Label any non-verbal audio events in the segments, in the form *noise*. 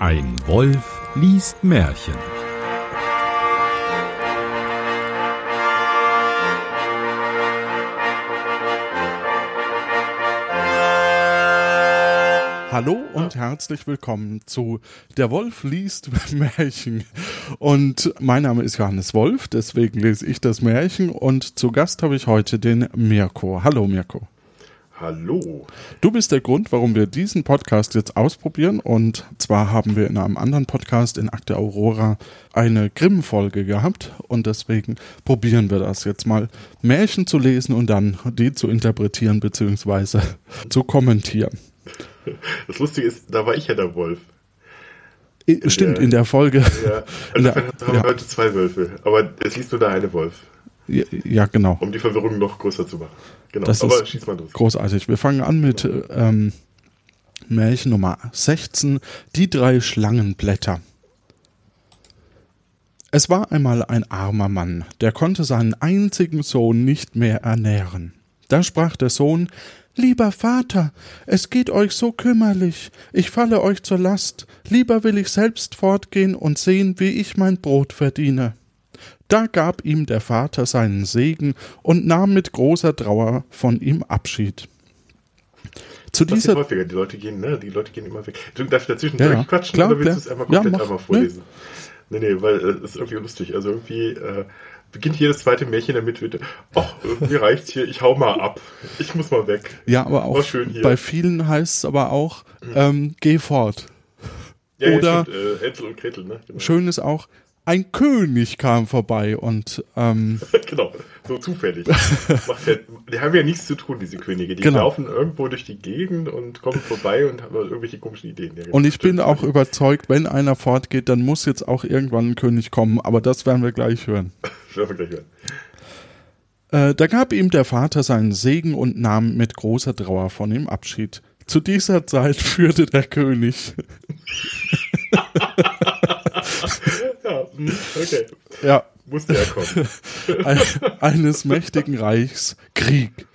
Ein Wolf liest Märchen. Hallo und herzlich willkommen zu Der Wolf liest *laughs* Märchen. Und mein Name ist Johannes Wolf, deswegen lese ich das Märchen. Und zu Gast habe ich heute den Mirko. Hallo Mirko. Hallo. Du bist der Grund, warum wir diesen Podcast jetzt ausprobieren. Und zwar haben wir in einem anderen Podcast in Akte Aurora eine Grimm-Folge gehabt. Und deswegen probieren wir das jetzt mal, Märchen zu lesen und dann die zu interpretieren bzw. *laughs* zu kommentieren. Das Lustige ist, da war ich ja der Wolf. Stimmt, der, in der Folge. Ja, *laughs* also haben wir ja. heute zwei Wölfe, aber es liest nur der eine Wolf. Ja, ja, genau. Um die Verwirrung noch größer zu machen. Genau, das aber schieß mal los. Großartig. Wir fangen an mit ähm, Märchen Nummer 16, die drei Schlangenblätter. Es war einmal ein armer Mann, der konnte seinen einzigen Sohn nicht mehr ernähren. Da sprach der Sohn Lieber Vater, es geht euch so kümmerlich, ich falle euch zur Last, lieber will ich selbst fortgehen und sehen, wie ich mein Brot verdiene. Da gab ihm der Vater seinen Segen und nahm mit großer Trauer von ihm Abschied. Zu das dieser häufiger, die Leute gehen, ne? Die Leute gehen immer weg. Du darfst dazwischen ja, quatschen klar, oder willst du es einmal komplett ja, einmal vorlesen? Nee. nee, nee, weil es äh, ist irgendwie lustig. Also irgendwie, äh, beginnt hier das zweite Märchen damit wird, ach, mir reicht's hier, ich hau mal ab. Ich muss mal weg. Ja, aber auch bei vielen heißt es aber auch, ähm, geh fort. Ja, Oder ja, äh, Hänsel und Gretel, ne? Genau. Schön ist auch, ein König kam vorbei und ähm, *laughs* genau, so zufällig. ja, die haben ja nichts zu tun, diese Könige. Die genau. laufen irgendwo durch die Gegend und kommen vorbei und haben irgendwelche komischen Ideen. Ja, und ich bin auch überzeugt, wenn einer fortgeht, dann muss jetzt auch irgendwann ein König kommen, aber das werden wir gleich hören. *laughs* werden wir gleich hören. Äh, da gab ihm der Vater seinen Segen und nahm mit großer Trauer von ihm Abschied. Zu dieser Zeit *laughs* führte der König. Ja, hm, okay. Ja. Musste er kommen. *laughs* eines mächtigen Reichs Krieg.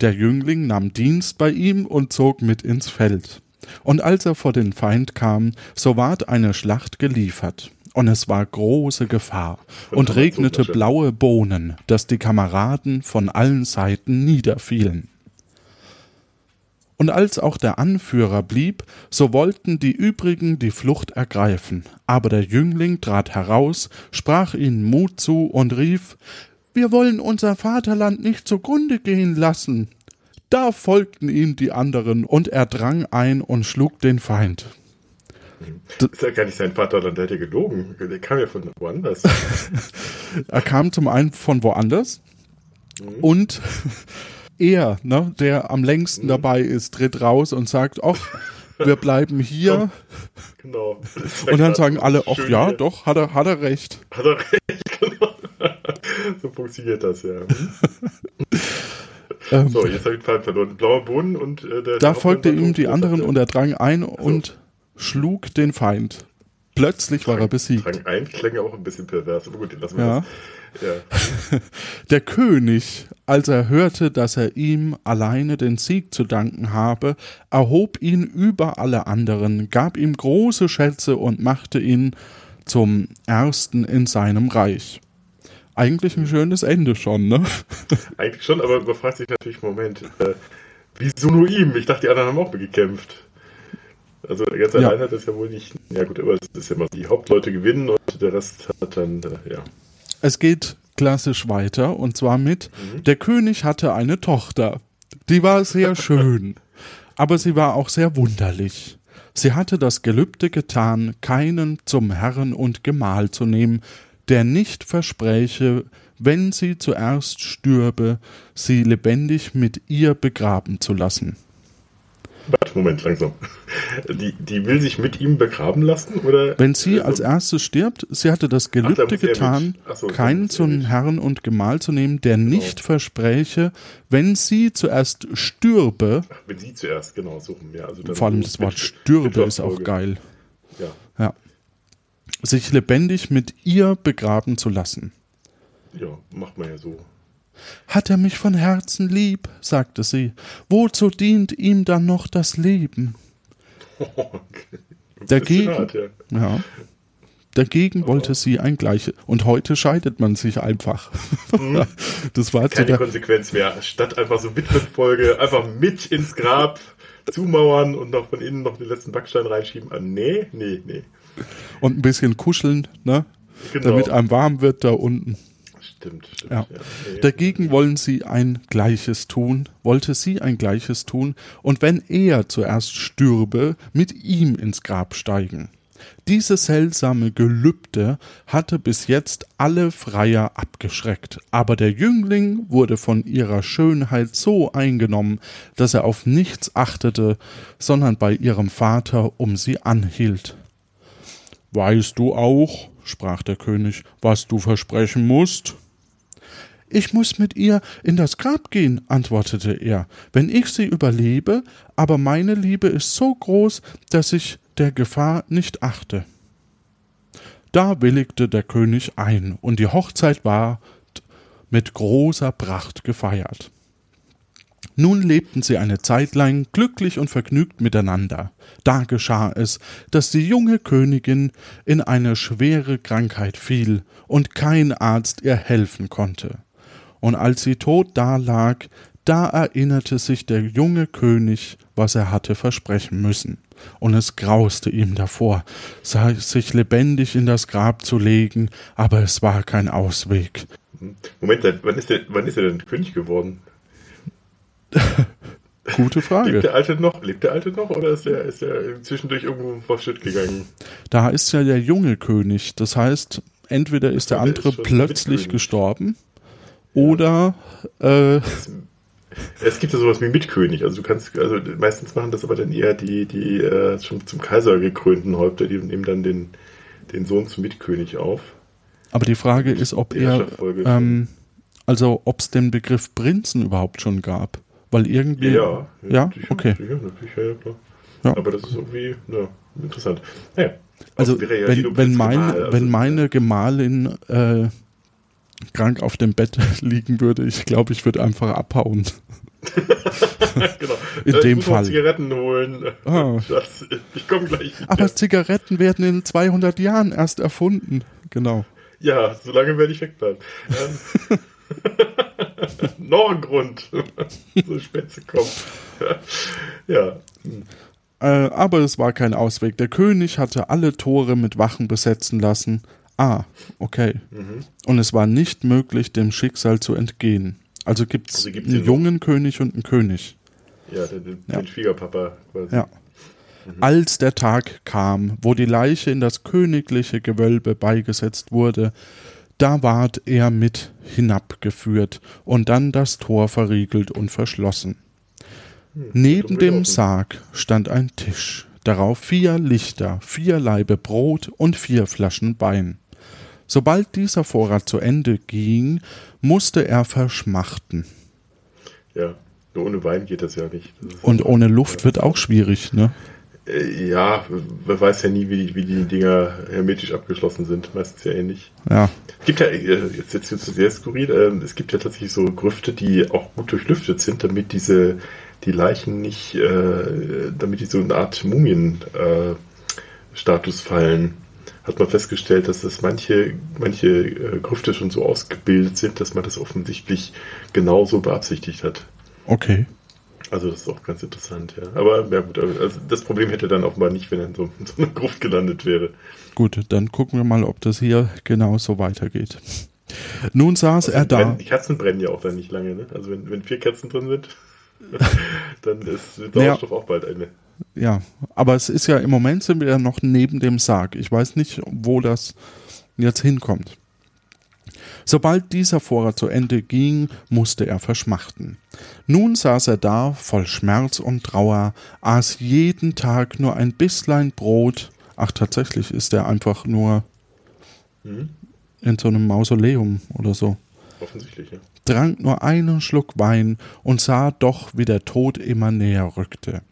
Der Jüngling nahm Dienst bei ihm und zog mit ins Feld. Und als er vor den Feind kam, so ward eine Schlacht geliefert. Und es war große Gefahr und regnete blaue Bohnen, dass die Kameraden von allen Seiten niederfielen. Und als auch der Anführer blieb, so wollten die übrigen die Flucht ergreifen. Aber der Jüngling trat heraus, sprach ihnen Mut zu und rief Wir wollen unser Vaterland nicht zugrunde gehen lassen. Da folgten ihm die anderen, und er drang ein und schlug den Feind. Das ist ja gar nicht sein Vaterland, der hätte gelogen. Der kam ja von woanders. *laughs* er kam zum einen von woanders mhm. und er, ne, der am längsten mhm. dabei ist, tritt raus und sagt, ach, wir bleiben hier. *laughs* Genau. Und dann sagen alle, ach ja, hier. doch, hat er, hat er recht. Hat er recht, *laughs* genau. So funktioniert das, ja. *laughs* Ähm, so, jetzt habe ich den Fall verloren. Blauer Boden und äh, der. Da folgte ihm die anderen und er drang ein so. und schlug den Feind. Plötzlich war er besiegt. Drang ein klang auch ein bisschen pervers, aber gut, lassen wir ja. das. Ja. *laughs* Der König, als er hörte, dass er ihm alleine den Sieg zu danken habe, erhob ihn über alle anderen, gab ihm große Schätze und machte ihn zum Ersten in seinem Reich. Eigentlich ein schönes Ende schon, ne? *laughs* Eigentlich schon, aber man fragt sich natürlich, Moment, äh, wieso nur ihm? Ich dachte, die anderen haben auch gekämpft. Also ganz allein ja. hat das ja wohl nicht. Ja gut, aber es ist ja immer, die Hauptleute gewinnen und der Rest hat dann, äh, ja. Es geht klassisch weiter und zwar mit, mhm. der König hatte eine Tochter. Die war sehr *laughs* schön, aber sie war auch sehr wunderlich. Sie hatte das Gelübde getan, keinen zum Herrn und Gemahl zu nehmen, der nicht verspräche, wenn sie zuerst stürbe, sie lebendig mit ihr begraben zu lassen. Warte, Moment, langsam. Die, die will sich mit ihm begraben lassen, oder? Wenn sie als erstes stirbt, sie hatte das Gelübde Ach, getan, so, keinen zum Herrn und Gemahl zu nehmen, der genau. nicht verspräche, wenn sie zuerst stürbe. Ach, wenn sie zuerst, genau, suchen ja. Also vor allem das Wort stürbe ist auch geil. Ja. ja. Sich lebendig mit ihr begraben zu lassen. Ja, macht man ja so. Hat er mich von Herzen lieb, sagte sie, wozu dient ihm dann noch das Leben? Okay. Dagegen, hart, ja. ja. Dagegen wollte sie ein gleiches. Und heute scheidet man sich einfach. Mhm. *laughs* Das war Keine Konsequenz mehr. Statt einfach so Witwenfolge, einfach mit ins Grab zumauern und noch von innen noch den letzten Backstein reinschieben. Ah, nee, nee, nee. Und ein bisschen kuscheln, ne? Genau. Damit einem warm wird da unten. Stimmt, stimmt. Ja. ja. Dagegen wollen sie ein Gleiches tun, wollte sie ein Gleiches tun, und wenn er zuerst stürbe, mit ihm ins Grab steigen. Dieses seltsame Gelübde hatte bis jetzt alle Freier abgeschreckt, aber der Jüngling wurde von ihrer Schönheit so eingenommen, dass er auf nichts achtete, sondern bei ihrem Vater um sie anhielt. Weißt du auch, sprach der König, was du versprechen musst? Ich muss mit ihr in das Grab gehen, antwortete er, wenn ich sie überlebe, aber meine Liebe ist so groß, dass ich der Gefahr nicht achte. Da willigte der König ein, und die Hochzeit ward mit großer Pracht gefeiert. Nun lebten sie eine Zeit lang glücklich und vergnügt miteinander. Da geschah es, dass die junge Königin in eine schwere Krankheit fiel und kein Arzt ihr helfen konnte. Und als sie tot dalag, da erinnerte sich der junge König, was er hatte versprechen müssen und es grauste ihm davor, sich lebendig in das Grab zu legen, aber es war kein Ausweg. Moment, wann ist er, wann ist er denn König geworden? *laughs* Gute Frage. Lebt der Alte noch? Lebt der Alte noch oder ist er, ist er zwischendurch irgendwo vor Schritt gegangen? Da ist ja der junge König. Das heißt, entweder ist der andere ist plötzlich gestorben. Oder äh, es gibt ja sowas wie Mitkönig. Also du kannst, also meistens machen das aber dann eher die, die äh, schon zum Kaiser gekrönten Häupter, die nehmen dann den, den Sohn zum Mitkönig auf. Aber die Frage ist, ob er, ähm, also ob es den Begriff Prinzen überhaupt schon gab. Weil irgendwie. Ja, ja, ja? Sicher, okay. Sicher, natürlich, ja, klar. Ja. Aber das ist irgendwie ja, interessant. Naja. Also, wenn, wenn, mein, also, wenn meine Gemahlin äh, krank auf dem Bett *laughs* liegen würde, ich glaube, ich würde einfach abhauen. *laughs* genau. In ich dem Fall. Zigaretten holen. Ah. *laughs* Ich komme gleich. Aber Zigaretten werden in 200 Jahren erst erfunden. Genau. Ja, solange werde ich wegbleiben. Ähm, noch ein Grund, so spät zu kommen. ja. Äh, aber es war kein Ausweg. Der König hatte alle Tore mit Wachen besetzen lassen, Ah, okay. Mhm. Und es war nicht möglich, dem Schicksal zu entgehen. Also gibt es also einen jungen noch? König und einen König. Ja, den, den, ja. den Schwiegerpapa quasi. Ja. Mhm. Als der Tag kam, wo die Leiche in das königliche Gewölbe beigesetzt wurde, da ward er mit hinabgeführt und dann das Tor verriegelt und verschlossen. Hm, Neben dem Sarg stand ein Tisch, darauf vier Lichter, vier Laibe Brot und vier Flaschen Wein. Sobald dieser Vorrat zu Ende ging, musste er verschmachten. Ja, nur ohne Wein geht das ja nicht. Das Und ohne Luft ja. wird auch schwierig, ne? Äh, ja, man weiß ja nie, wie die, wie die Dinger hermetisch abgeschlossen sind. Meistens ja ähnlich. Ja. Es gibt ja, äh, jetzt, jetzt wird es sehr skurril, ähm, es gibt ja tatsächlich so Grüfte, die auch gut durchlüftet sind, damit diese, die Leichen nicht, äh, damit die so eine Art Mumien-Status fallen hat man festgestellt, dass das manche, manche äh, Grüfte schon so ausgebildet sind, dass man das offensichtlich genauso beabsichtigt hat. Okay. Also das ist auch ganz interessant, ja. Aber ja gut, also das Problem hätte dann offenbar nicht, wenn er in so, in *laughs* so einer Gruft gelandet wäre. Gut, dann gucken wir mal, ob das hier genauso weitergeht. Nun saß also er da. Brennen, die Kerzen brennen ja auch dann nicht lange, ne? Also wenn, wenn vier Kerzen drin sind, *laughs* dann ist Sauerstoff ja. auch bald eine ja, aber es ist ja im Moment sind wir ja noch neben dem Sarg. Ich weiß nicht, wo das jetzt hinkommt. Sobald dieser Vorrat zu Ende ging, musste er verschmachten. Nun saß er da, voll Schmerz und Trauer, aß jeden Tag nur ein Bisslein Brot. Ach, tatsächlich ist er einfach nur mhm. in so einem Mausoleum oder so. Offensichtlich, ja. Trank nur einen Schluck Wein und sah doch, wie der Tod immer näher rückte.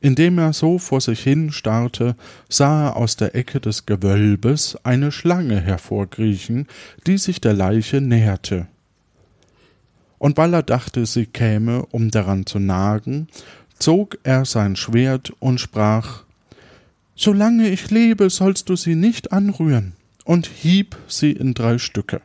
Indem er so vor sich hin starrte, sah er aus der Ecke des Gewölbes eine Schlange hervorkriechen, die sich der Leiche näherte. Und weil er dachte, sie käme, um daran zu nagen, zog er sein Schwert und sprach Solange ich lebe, sollst du sie nicht anrühren, und hieb sie in drei Stücke.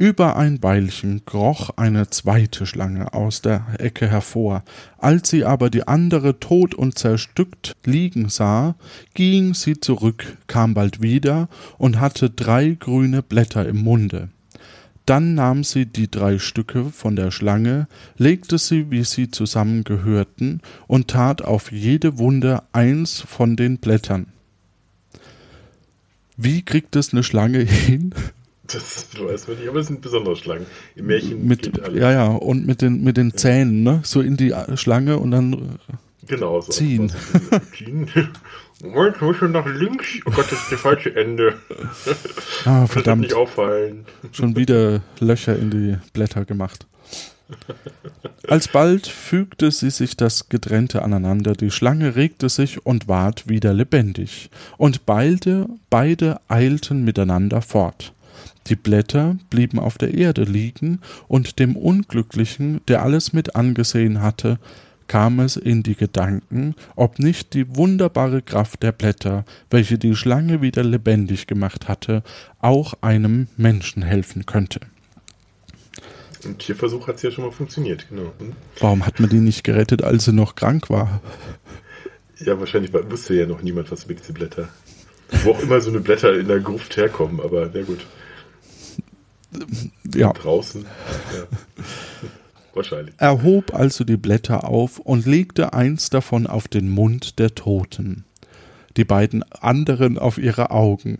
Über ein Weilchen kroch eine zweite Schlange aus der Ecke hervor. Als sie aber die andere tot und zerstückt liegen sah, ging sie zurück, kam bald wieder und hatte drei grüne Blätter im Munde. Dann nahm sie die drei Stücke von der Schlange, legte sie, wie sie zusammengehörten, und tat auf jede Wunde eins von den Blättern. Wie kriegt es eine Schlange hin, das weiß man nicht, aber es sind besondere Schlangen. Im Märchen mit. Ja, ja, und mit den, mit den Zähnen, ne? So in die Schlange und dann genau, so ziehen. ziehen. Moment, muss schon nach links. Oh Gott, das ist das falsche Ende. Ah, verdammt. nicht auffallen. Schon wieder Löcher in die Blätter gemacht. Alsbald fügte sie sich das Getrennte aneinander, die Schlange regte sich und ward wieder lebendig, und beide, beide eilten miteinander fort. Die Blätter blieben auf der Erde liegen, und dem Unglücklichen, der alles mit angesehen hatte, kam es in die Gedanken, ob nicht die wunderbare Kraft der Blätter, welche die Schlange wieder lebendig gemacht hatte, auch einem Menschen helfen könnte. Im Tierversuch hat es ja schon mal funktioniert, genau. Hm? Warum hat man die nicht gerettet, als sie noch krank war? Ja, wahrscheinlich wusste ja noch niemand was über diese Blätter. Wo auch immer so eine Blätter in der Gruft herkommen, aber sehr gut ja. Draußen. Ja. Wahrscheinlich. Er hob also die Blätter auf und legte eins davon auf den Mund der Toten, die beiden anderen auf ihre Augen.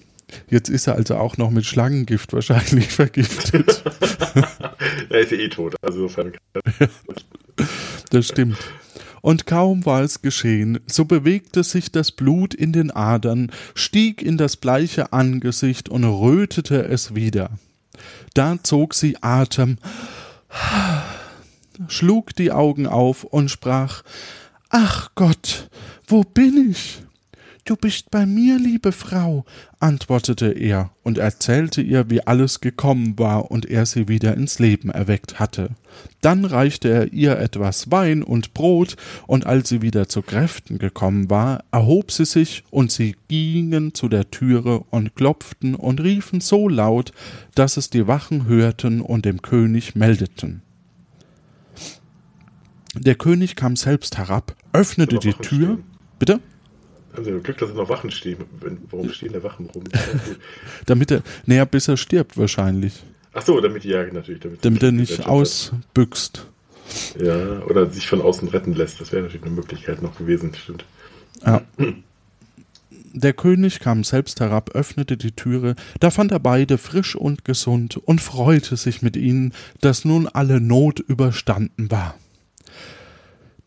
Jetzt ist er also auch noch mit Schlangengift wahrscheinlich *laughs* vergiftet. *laughs* er ist ja eh tot, also insofern. das stimmt. Und kaum war es geschehen, so bewegte sich das Blut in den Adern, stieg in das bleiche Angesicht und rötete es wieder. Da zog sie Atem, schlug die Augen auf und sprach Ach Gott, wo bin ich? Du bist bei mir, liebe Frau, antwortete er und erzählte ihr, wie alles gekommen war und er sie wieder ins Leben erweckt hatte. Dann reichte er ihr etwas Wein und Brot, und als sie wieder zu Kräften gekommen war, erhob sie sich, und sie gingen zu der Türe und klopften und riefen so laut, dass es die Wachen hörten und dem König meldeten. Der König kam selbst herab, öffnete die Tür. Bitte? Haben Sie Glück, dass noch Wachen stehen. Warum stehen da Wachen rum? *laughs* damit er, näher bis er stirbt wahrscheinlich. Ach so, damit, ja, natürlich. Damit, damit er nicht ausbüchst. Ja, oder sich von außen retten lässt. Das wäre natürlich eine Möglichkeit noch gewesen, stimmt. Ja. Der König kam selbst herab, öffnete die Türe, da fand er beide frisch und gesund und freute sich mit ihnen, dass nun alle Not überstanden war.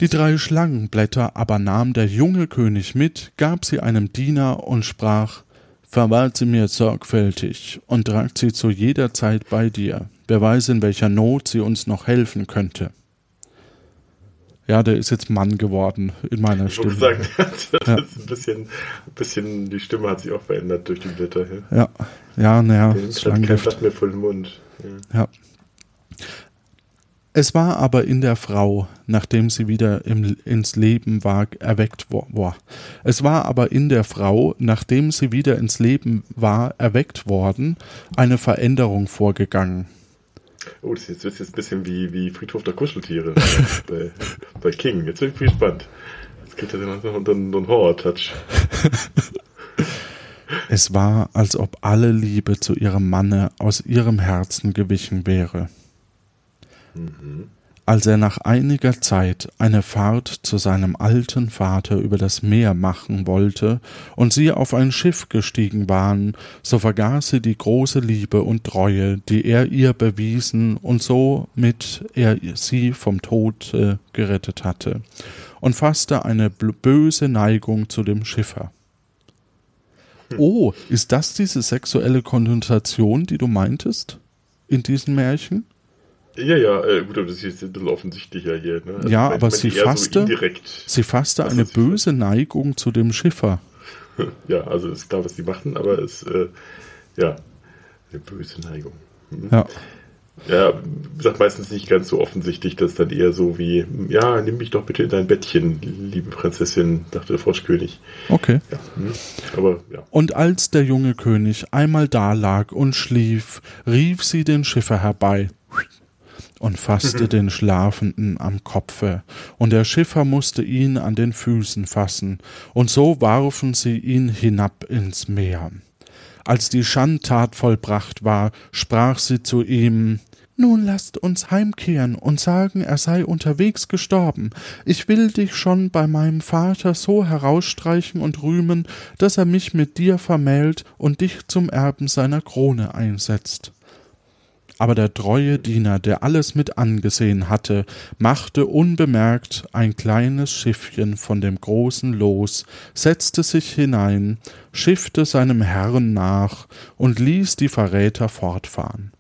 Die drei Schlangenblätter aber nahm der junge König mit, gab sie einem Diener und sprach Verwahrt sie mir sorgfältig und tragt sie zu jeder Zeit bei dir. Wer weiß, in welcher Not sie uns noch helfen könnte. Ja, der ist jetzt Mann geworden in meiner ich Stimme. Ich sagen, *laughs* das ja. ist ein bisschen, ein bisschen, die Stimme hat sich auch verändert durch die Blätter. Ja, ja, naja, Schlangengift. mir voll den Mund. ja. ja. Es war aber in der Frau, nachdem sie wieder im, ins Leben war, erweckt worden. Es war aber in der Frau, nachdem sie wieder ins Leben war, erweckt worden, eine Veränderung vorgegangen. Oh, das ist jetzt, ein bisschen wie, wie Friedhof der Kuscheltiere *laughs* bei, bei King. Jetzt bin ich gespannt. Jetzt kriegt er noch einen, einen Horror-Touch. Es war, als ob alle Liebe zu ihrem Manne aus ihrem Herzen gewichen wäre. Als er nach einiger Zeit eine Fahrt zu seinem alten Vater über das Meer machen wollte und sie auf ein Schiff gestiegen waren, so vergaß sie die große Liebe und Treue, die er ihr bewiesen und somit er sie vom Tode gerettet hatte, und fasste eine böse Neigung zu dem Schiffer. Oh, ist das diese sexuelle Konnotation, die du meintest in diesen Märchen? Ja, ja, äh, gut, aber das ist ein bisschen offensichtlicher hier. Ne? Also ja, aber sie fasste, so sie fasste eine böse Neigung zu dem Schiffer. *laughs* ja, also ist klar, was sie machten, aber es, äh, ja, eine böse Neigung. Mhm. Ja. Ja, sagt meistens nicht ganz so offensichtlich, dass dann eher so wie, ja, nimm mich doch bitte in dein Bettchen, liebe Prinzessin, dachte der Froschkönig. Okay. Ja, hm, aber, ja. Und als der junge König einmal da lag und schlief, rief sie den Schiffer herbei und fasste mhm. den Schlafenden am Kopfe, und der Schiffer musste ihn an den Füßen fassen, und so warfen sie ihn hinab ins Meer. Als die Schandtat vollbracht war, sprach sie zu ihm nun lasst uns heimkehren und sagen, er sei unterwegs gestorben. Ich will dich schon bei meinem Vater so herausstreichen und rühmen, dass er mich mit dir vermählt und dich zum Erben seiner Krone einsetzt. Aber der treue Diener, der alles mit angesehen hatte, machte unbemerkt ein kleines Schiffchen von dem großen los, setzte sich hinein, schiffte seinem Herrn nach und ließ die Verräter fortfahren.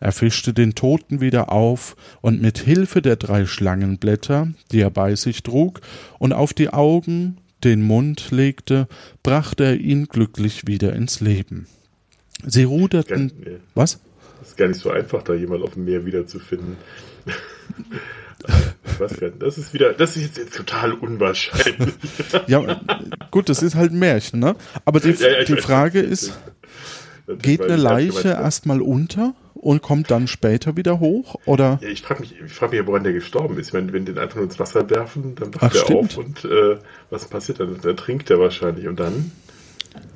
Er fischte den Toten wieder auf und mit Hilfe der drei Schlangenblätter, die er bei sich trug und auf die Augen den Mund legte, brachte er ihn glücklich wieder ins Leben. Sie ruderten. Was? Ist gar nicht so einfach, da jemand auf dem Meer wiederzufinden. *laughs* Das ist wieder, das ist jetzt, jetzt total unwahrscheinlich. ja, gut, das ist halt ein Märchen, ne? Aber die, ja, ja, die Frage ist, geht eine Leiche erstmal unter und kommt dann später wieder hoch? Oder? Ja, ich frage mich, ich frage mich, woran der gestorben ist. Wenn, wenn den einfach nur ins Wasser werfen, dann wacht er auf und äh, was passiert dann? Dann trinkt er wahrscheinlich und dann?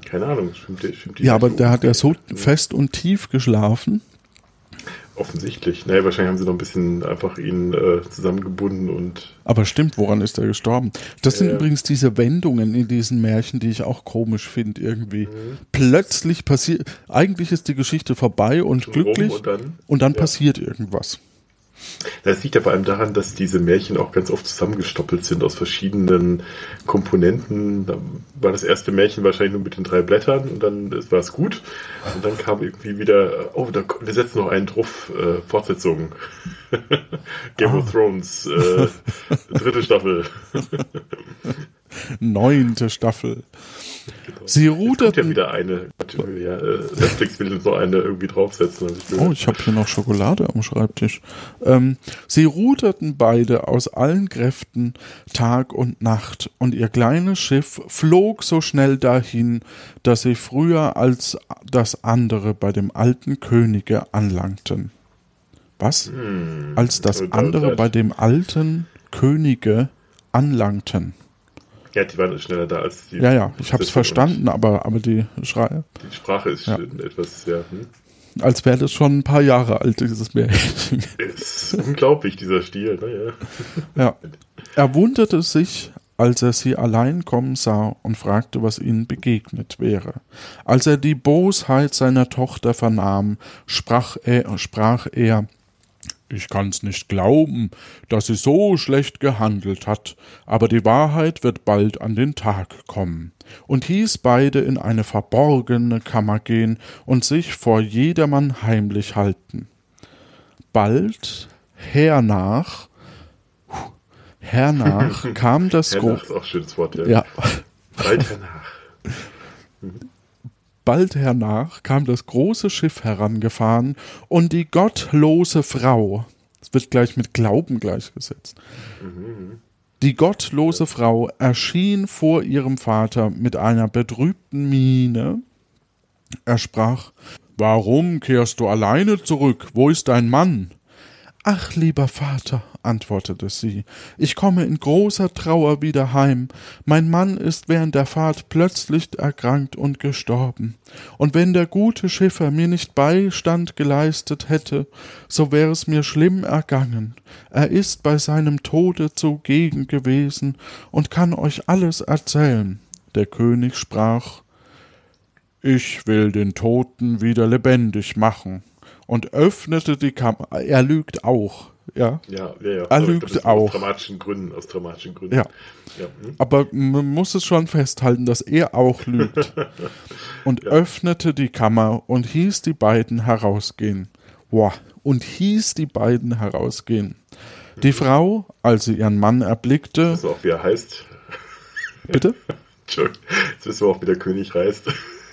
Keine Ahnung, stimmt, stimmt Ja, aber der hat ja so fest und tief geschlafen Offensichtlich. Nee, wahrscheinlich haben sie noch ein bisschen einfach ihn äh, zusammengebunden und. Aber stimmt, woran ist er gestorben? Das sind übrigens diese Wendungen in diesen Märchen, die ich auch komisch finde, irgendwie. Mhm. Plötzlich passiert, eigentlich ist die Geschichte vorbei und glücklich und dann, und dann ja. passiert irgendwas. Das liegt ja vor allem daran, dass diese Märchen auch ganz oft zusammengestoppelt sind aus verschiedenen Komponenten. Da war das erste Märchen wahrscheinlich nur mit den drei Blättern und dann war es gut. Und dann kam irgendwie wieder, oh, da, wir setzen noch einen drauf, äh, Fortsetzung. *laughs* Game oh. of ah. Thrones, äh, dritte Staffel. *laughs* Neunte Staffel. Genau. Sie ruderten. ja wieder eine. Ja, äh, Netflix will so eine irgendwie draufsetzen. Ich oh, ich habe hier noch Schokolade am Schreibtisch. Ähm, sie ruderten beide aus allen Kräften Tag und Nacht, und ihr kleines Schiff flog so schnell dahin, dass sie früher als das andere bei dem alten Könige anlangten. Was? Hm, als das andere bei dem alten Könige anlangten. Ja, die waren schneller da als die. Ja, ja, ich habe es verstanden, aber, aber die Schreie. Die Sprache ist ja. etwas, ja. Hm? Als wäre das schon ein paar Jahre alt, dieses Märchen. *laughs* ist unglaublich, dieser Stil, naja. Ja. Er wunderte sich, als er sie allein kommen sah und fragte, was ihnen begegnet wäre. Als er die Bosheit seiner Tochter vernahm, sprach er, sprach er ich kann's nicht glauben, dass sie so schlecht gehandelt hat, aber die Wahrheit wird bald an den Tag kommen, und hieß beide in eine verborgene Kammer gehen und sich vor jedermann heimlich halten. Bald hernach, hernach *laughs* kam das Hernach ist auch schönes Wort, ja. ja. Bald hernach. Bald hernach kam das große Schiff herangefahren, und die gottlose Frau, es wird gleich mit Glauben gleichgesetzt, die gottlose Frau erschien vor ihrem Vater mit einer betrübten Miene. Er sprach Warum kehrst du alleine zurück? Wo ist dein Mann? Ach, lieber Vater, antwortete sie, ich komme in großer Trauer wieder heim. Mein Mann ist während der Fahrt plötzlich erkrankt und gestorben. Und wenn der gute Schiffer mir nicht Beistand geleistet hätte, so wäre es mir schlimm ergangen. Er ist bei seinem Tode zugegen gewesen und kann euch alles erzählen. Der König sprach Ich will den Toten wieder lebendig machen und öffnete die Kammer. Er lügt auch. Ja, ja, ja. ja. Er lügt auch. Aus dramatischen Gründen. Aus dramatischen Gründen. Ja. ja. Hm? Aber man muss es schon festhalten, dass er auch lügt. *laughs* und ja. öffnete die Kammer und hieß die beiden herausgehen. Boah. Und hieß die beiden herausgehen. Die mhm. Frau, als sie ihren Mann erblickte. Das ist auch, wie er heißt. Bitte? *laughs* Entschuldigung. Jetzt wissen wir auch, wie der König heißt.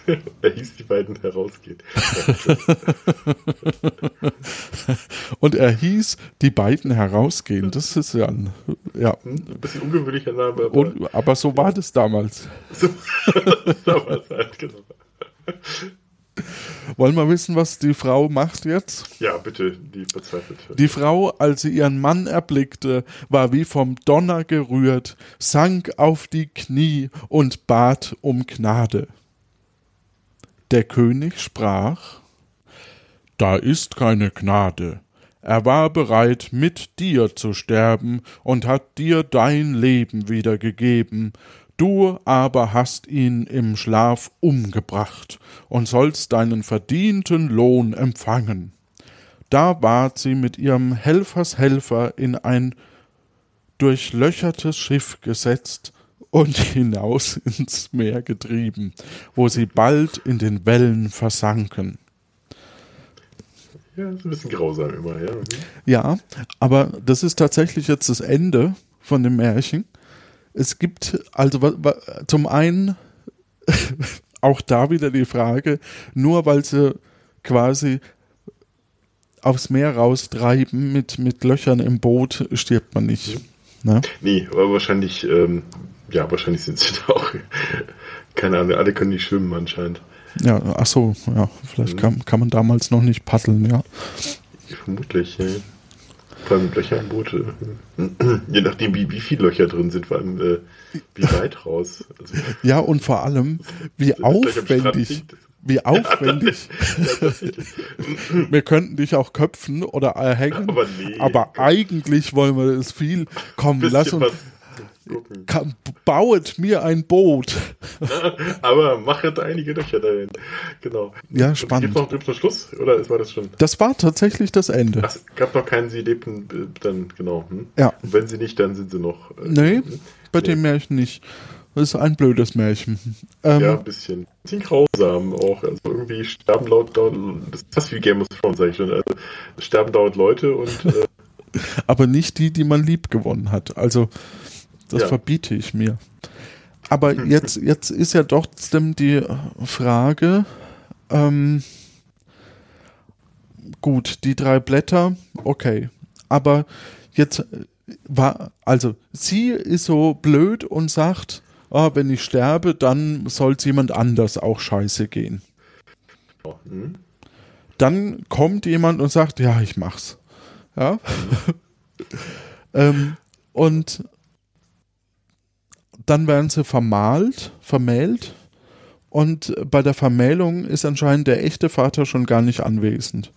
*laughs* er hieß die beiden herausgehen. *laughs* Und er hieß die beiden herausgehen. Das ist ja ein, ja. Hm, ein bisschen ungewöhnlicher Name. Aber, Und, aber so war das damals. So, *laughs* damals halt, genau. Wollen wir wissen, was die Frau macht jetzt? Ja, bitte, die verzweifelt. Die Frau, als sie ihren Mann erblickte, war wie vom Donner gerührt, sank auf die Knie und bat um Gnade. Der König sprach Da ist keine Gnade. Er war bereit, mit dir zu sterben und hat dir dein Leben wiedergegeben, Du aber hast ihn im Schlaf umgebracht und sollst deinen verdienten Lohn empfangen. Da ward sie mit ihrem Helfershelfer in ein durchlöchertes Schiff gesetzt und hinaus *laughs* ins Meer getrieben, wo sie bald in den Wellen versanken. Ja, ist ein bisschen grausam immer, ja. Mhm. Ja, aber das ist tatsächlich jetzt das Ende von dem Märchen es gibt also zum einen *laughs* auch da wieder die Frage, nur weil sie quasi aufs Meer raustreiben mit, mit Löchern im Boot, stirbt man nicht. Ne? Nee, aber wahrscheinlich, ähm, ja, wahrscheinlich sind sie *laughs* da auch, keine Ahnung, alle können nicht schwimmen anscheinend. Ja, ach so, ja, vielleicht mhm. kann, kann man damals noch nicht paddeln, ja. Vermutlich, ja. Vor allem Löcher im Boot. Äh, *clears throat* je nachdem, wie, wie viele Löcher drin sind, vor allem äh, wie weit raus. Also, ja, und vor allem, wie aufwendig. Wie aufwendig. *laughs* wir könnten dich auch köpfen oder erhängen. Aber, nee, aber eigentlich wollen wir es viel. Komm, lass uns. Was gucken. Kann, bauet mir ein Boot. *laughs* Aber machet einige Löcher dahin. Genau. Ja, spannend. Gibt noch, noch Schluss? Oder war das schon? Das war tatsächlich das Ende. Es gab noch keinen, sie lebten äh, dann, genau. Hm? Ja. Und wenn sie nicht, dann sind sie noch. Äh, nee, hm? bei nee. dem Märchen nicht. Das ist ein blödes Märchen. Ähm, ja, ein bisschen. Ein bisschen grausam auch. Also irgendwie sterben laut, laut das ist fast wie Game of Thrones, sag ich schon. Also sterben dauernd Leute und. Äh, *laughs* aber nicht die, die man lieb gewonnen hat. Also das ja. verbiete ich mir. Aber jetzt, jetzt ist ja trotzdem die Frage, ähm, gut, die drei Blätter, okay. Aber jetzt war, also sie ist so blöd und sagt, oh, wenn ich sterbe, dann soll es jemand anders auch scheiße gehen. Mhm. Dann kommt jemand und sagt, ja, ich mach's. Ja. Mhm. *laughs* ähm, und dann werden sie vermahlt, vermählt und bei der Vermählung ist anscheinend der echte Vater schon gar nicht anwesend.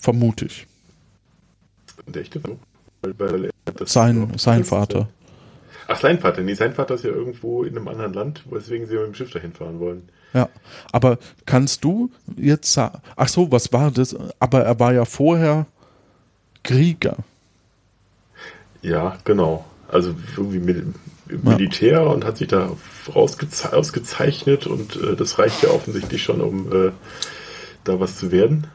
Vermute ich. Der echte Vater? sein, sein Vater. Ach, sein Vater. Nee, sein Vater ist ja irgendwo in einem anderen Land, weswegen sie mit dem Schiff dahin fahren wollen. Ja, aber kannst du jetzt sagen, ach so, was war das? Aber er war ja vorher Krieger. Ja, genau. Also irgendwie mit, Militär ja. und hat sich da ausgezeichnet und äh, das reicht ja offensichtlich schon, um äh, da was zu werden.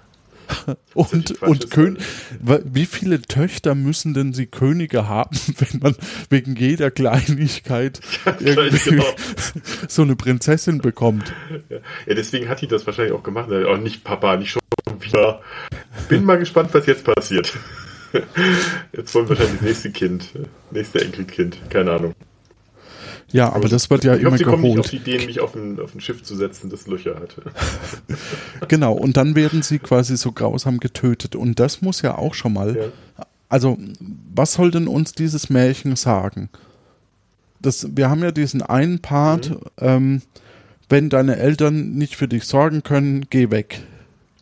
*laughs* und und Kön wie viele Töchter müssen denn sie Könige haben, *laughs* wenn man wegen jeder Kleinigkeit *laughs* irgendwie genau. so eine Prinzessin bekommt? Ja. ja, deswegen hat die das wahrscheinlich auch gemacht. Auch nicht Papa, nicht schon wieder. Bin mal gespannt, was jetzt passiert. Jetzt wollen wir wahrscheinlich das nächste Kind, nächste Enkelkind, keine Ahnung. Ja, aber, aber das wird ja immer hoffe, sie geholt. Kommen nicht auf die Idee, mich auf ein, auf ein Schiff zu setzen, das Löcher hatte. *laughs* genau, und dann werden sie quasi so grausam getötet. Und das muss ja auch schon mal. Ja. Also, was soll denn uns dieses Märchen sagen? Das, wir haben ja diesen einen Part, mhm. ähm, wenn deine Eltern nicht für dich sorgen können, geh weg.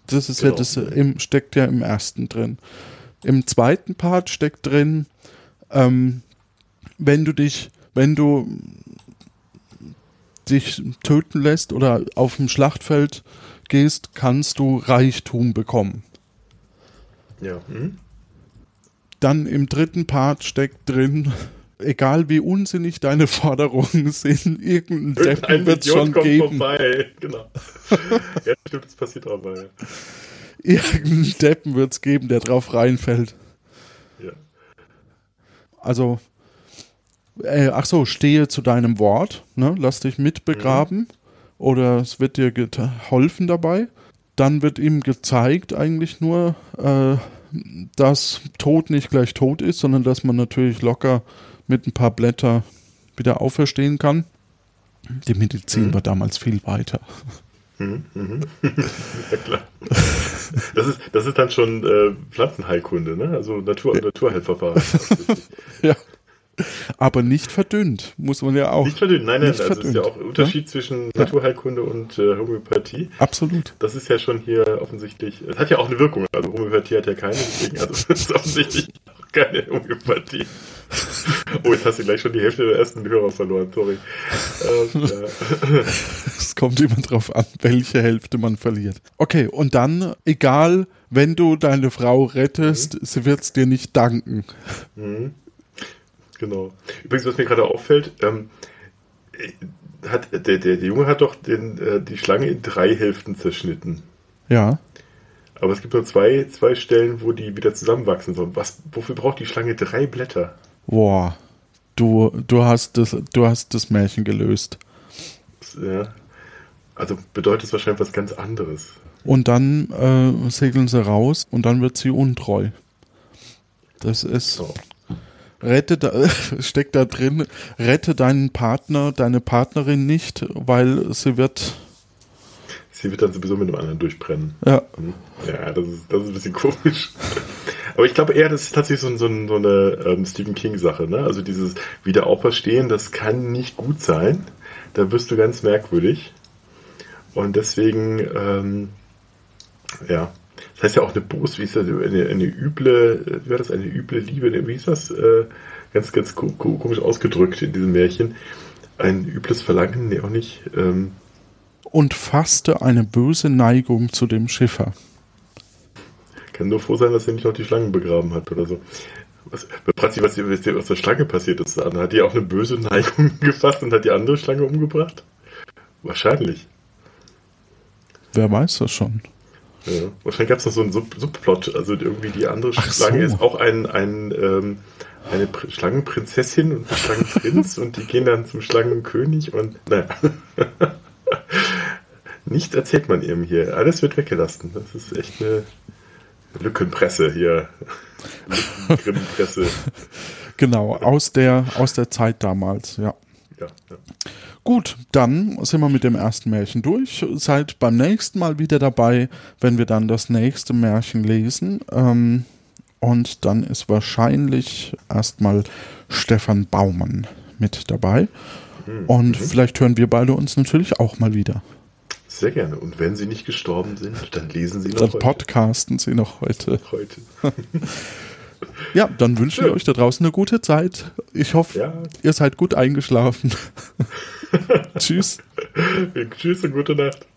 Das ist genau. ja das im, steckt ja im ersten drin. Im zweiten Part steckt drin, ähm, wenn du dich, wenn du dich töten lässt oder auf dem Schlachtfeld gehst, kannst du Reichtum bekommen. Ja. Hm? Dann im dritten Part steckt drin, *laughs* egal wie unsinnig deine Forderungen *laughs* sind, irgendeinen Deppen wird es schon kommt geben. Vorbei. Genau. *laughs* ja, stimmt, das passiert aber. Ja. Irgendeinen Deppen wird es geben, der drauf reinfällt. Ja. Also, äh, ach so, stehe zu deinem Wort, ne? lass dich mitbegraben. Mhm. oder es wird dir geholfen dabei. Dann wird ihm gezeigt eigentlich nur, äh, dass Tod nicht gleich tot ist, sondern dass man natürlich locker mit ein paar Blätter wieder auferstehen kann. Die Medizin mhm. war damals viel weiter. Mhm, mhm. *laughs* ja, klar. Das ist, das ist dann schon äh, Pflanzenheilkunde, ne? Also Natur, Naturheilverfahren. *laughs* ja. Aber nicht verdünnt, muss man ja auch. Nicht verdünnt, nein, nein, also verdünnt. ist ja auch ein Unterschied ja? zwischen Naturheilkunde und äh, Homöopathie. Absolut. Das ist ja schon hier offensichtlich, es hat ja auch eine Wirkung, also Homöopathie hat ja keine, deswegen, also es ist offensichtlich keine Homöopathie. Oh, jetzt hast du gleich schon die Hälfte der ersten Hörer verloren, sorry. Ähm, *laughs* es kommt immer drauf an, welche Hälfte man verliert. Okay, und dann, egal, wenn du deine Frau rettest, mhm. sie wird es dir nicht danken. Mhm. Genau. Übrigens, was mir gerade auffällt, ähm, hat, der, der, der Junge hat doch den, äh, die Schlange in drei Hälften zerschnitten. Ja. Aber es gibt nur zwei, zwei Stellen, wo die wieder zusammenwachsen sollen. Was, wofür braucht die Schlange drei Blätter? Boah, du, du, hast das, du hast das Märchen gelöst. Ja. Also bedeutet es wahrscheinlich was ganz anderes. Und dann äh, segeln sie raus und dann wird sie untreu. Das ist. So rette da, *laughs* steckt da drin, rette deinen Partner, deine Partnerin nicht, weil sie wird. Sie wird dann sowieso mit einem anderen durchbrennen. Ja. Hm? Ja, das ist, das ist ein bisschen komisch. *laughs* Aber ich glaube eher, das ist tatsächlich so, so, so eine ähm, Stephen King-Sache. Ne? Also dieses Wiederauferstehen, das kann nicht gut sein. Da wirst du ganz merkwürdig. Und deswegen, ähm, ja, das heißt ja auch eine Bos, wie ist das, eine, eine üble, wie war das, eine üble Liebe, wie ist das? Äh, ganz, ganz komisch ausgedrückt in diesem Märchen. Ein übles Verlangen, nee, auch nicht. Ähm, und fasste eine böse Neigung zu dem Schiffer. Kann nur froh sein, dass er nicht noch die Schlangen begraben hat oder so. Was, was, was, was der Schlange passiert ist, hat die auch eine böse Neigung *laughs* gefasst und hat die andere Schlange umgebracht? Wahrscheinlich. Wer weiß das schon? Ja. Wahrscheinlich gab es noch so einen Sub Subplot. Also irgendwie die andere Ach Schlange so. ist auch ein, ein ähm, eine Pr Schlangenprinzessin und ein Schlangenprinz *laughs* und die gehen dann zum Schlangenkönig und naja. *laughs* Nichts erzählt man eben hier. Alles wird weggelassen. Das ist echt eine Lückenpresse hier. Lückenpresse. *laughs* genau, aus der, aus der Zeit damals, ja. Ja, ja. Gut, dann sind wir mit dem ersten Märchen durch. Seid beim nächsten Mal wieder dabei, wenn wir dann das nächste Märchen lesen. Ähm, und dann ist wahrscheinlich erstmal Stefan Baumann mit dabei. Mhm. Und mhm. vielleicht hören wir beide uns natürlich auch mal wieder. Sehr gerne. Und wenn sie nicht gestorben sind, dann lesen sie noch dann heute. Dann podcasten sie noch heute. *laughs* Heute. *laughs* Ja, dann wünschen wir euch da draußen eine gute Zeit. Ich hoffe, ja. ihr seid gut eingeschlafen. *laughs* *laughs* Tschüss. Tschüss und gute Nacht.